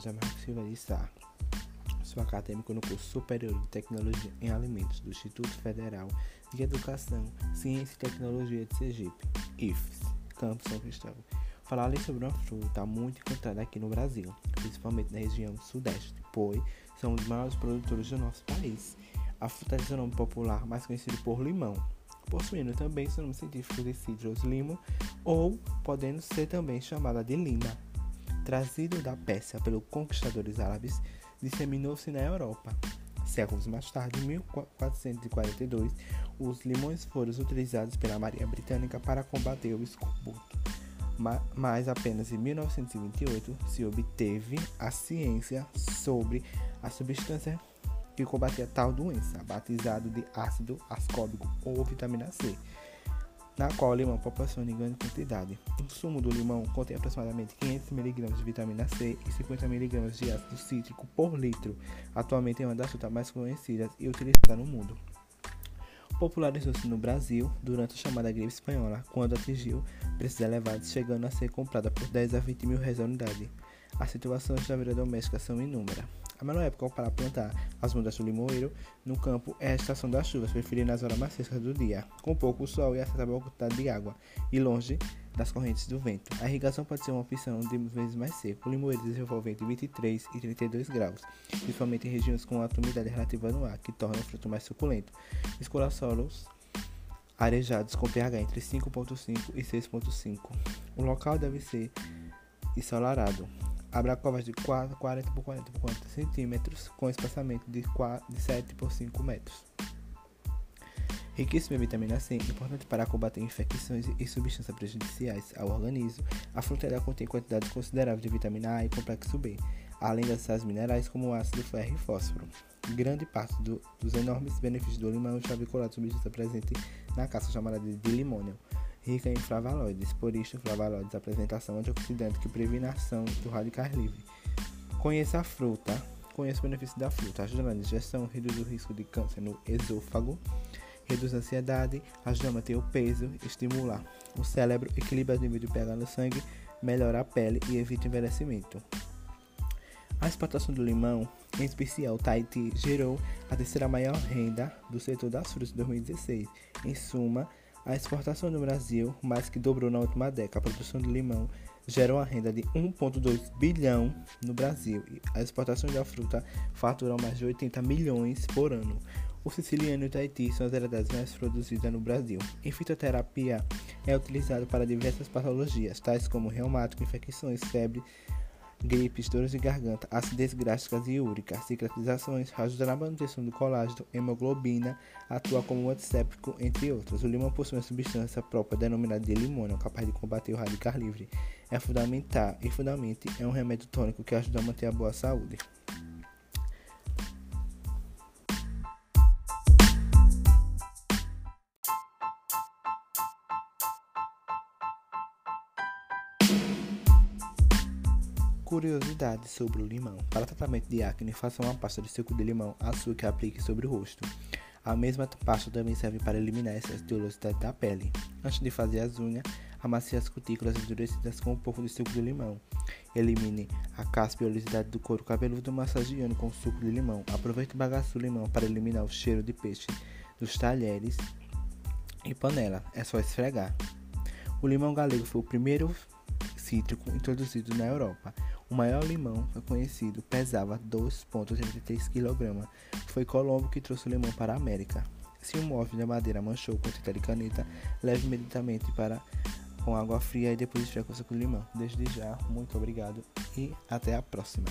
José Marcos Silva de Sá. Sou acadêmico no curso Superior de Tecnologia em Alimentos do Instituto Federal de Educação, Ciência e Tecnologia de Sergipe, IFES, Campo São Cristóvão. Falar sobre uma fruta muito encontrada aqui no Brasil, principalmente na região sudeste, pois são os maiores produtores do nosso país. A fruta tem seu nome popular, mais conhecido por limão, possuindo também seu nome científico de Citrus limo, ou podendo ser também chamada de lima. Trazido da Pérsia pelos conquistadores árabes, disseminou-se na Europa. Séculos mais tarde, em 1442, os limões foram utilizados pela Marinha Britânica para combater o escorbuto. Mas apenas em 1928 se obteve a ciência sobre a substância que combatia tal doença, batizado de ácido ascórbico ou vitamina C na qual o limão proporciona em grande quantidade. O sumo do limão contém aproximadamente 500 mg de vitamina C e 50 mg de ácido cítrico por litro. Atualmente é uma das frutas mais conhecidas e utilizada no mundo. Popularizou-se no Brasil durante a chamada gripe espanhola, quando atingiu preços elevados, chegando a ser comprada por 10 a 20 mil reais a unidade. As situações da vida doméstica são inúmeras. A melhor época para plantar as mudas do limoeiro no campo é a estação das chuvas, preferindo as horas mais secas do dia, com pouco sol e acessível quantidade de água, e longe das correntes do vento. A irrigação pode ser uma opção de vezes mais seco. O limoeiro desenvolve entre 23 e 32 graus, principalmente em regiões com alta umidade relativa no ar, que torna o fruto mais suculento. Escolha solos arejados com pH entre 5.5 e 6.5. O local deve ser ensolarado. Abra covas de 4, 40 por 40 por 40 centímetros com espaçamento de, 4, de 7 por 5 metros. Riquíssima em vitamina C, importante para combater infecções e substâncias prejudiciais ao organismo, a fruta contém quantidades consideráveis de vitamina A e complexo B, além das sais minerais como ácido ferro e fósforo. Grande parte do, dos enormes benefícios do limão está vinculado à substância presente na casca chamada de limônio rica em flavonoides, por isso flavonoides apresentação antioxidante que previne a ação do radicais livre. Conheça a fruta, conheça o benefício da fruta, ajuda na digestão, reduz o risco de câncer no esôfago, reduz a ansiedade, ajuda a manter o peso, estimular o cérebro, equilibra o nível de pH no sangue, melhora a pele e evita o envelhecimento. A exportação do limão, em especial Tahiti, gerou a terceira maior renda do setor das frutas em 2016. Em suma, a exportação no Brasil mais que dobrou na última década. A produção de limão gera uma renda de 1,2 bilhão no Brasil a exportação da fruta fatura mais de 80 milhões por ano. O siciliano e o Tahiti são as variedades mais produzidas no Brasil. Em fitoterapia, é utilizado para diversas patologias, tais como reumático, infecções, febre, gripes, dores de garganta, acidez gástricas e úrica, cicatrizações, ajuda na manutenção do colágeno, hemoglobina, atua como antisséptico, entre outros. O limão possui uma substância própria denominada de limônio, capaz de combater o radical livre. É fundamental e fundamentalmente é um remédio tônico que ajuda a manter a boa saúde. Curiosidades sobre o limão. Para tratamento de acne, faça uma pasta de suco de limão, açúcar e aplique sobre o rosto. A mesma pasta também serve para eliminar de oleosidade da pele. Antes de fazer as unhas, amasse as cutículas endurecidas com um pouco de suco de limão. Elimine a caspa e oleosidade do couro cabeludo massageando com suco de limão. Aproveite o bagaço do limão para eliminar o cheiro de peixe dos talheres e panela. É só esfregar. O limão galego foi o primeiro cítrico introduzido na Europa. O maior limão conhecido pesava 2,83 kg. Foi Colombo que trouxe o limão para a América. Se o móvel da madeira manchou com tinta de caneta, leve imediatamente para com água fria e depois esfregue com limão. Desde já, muito obrigado e até a próxima.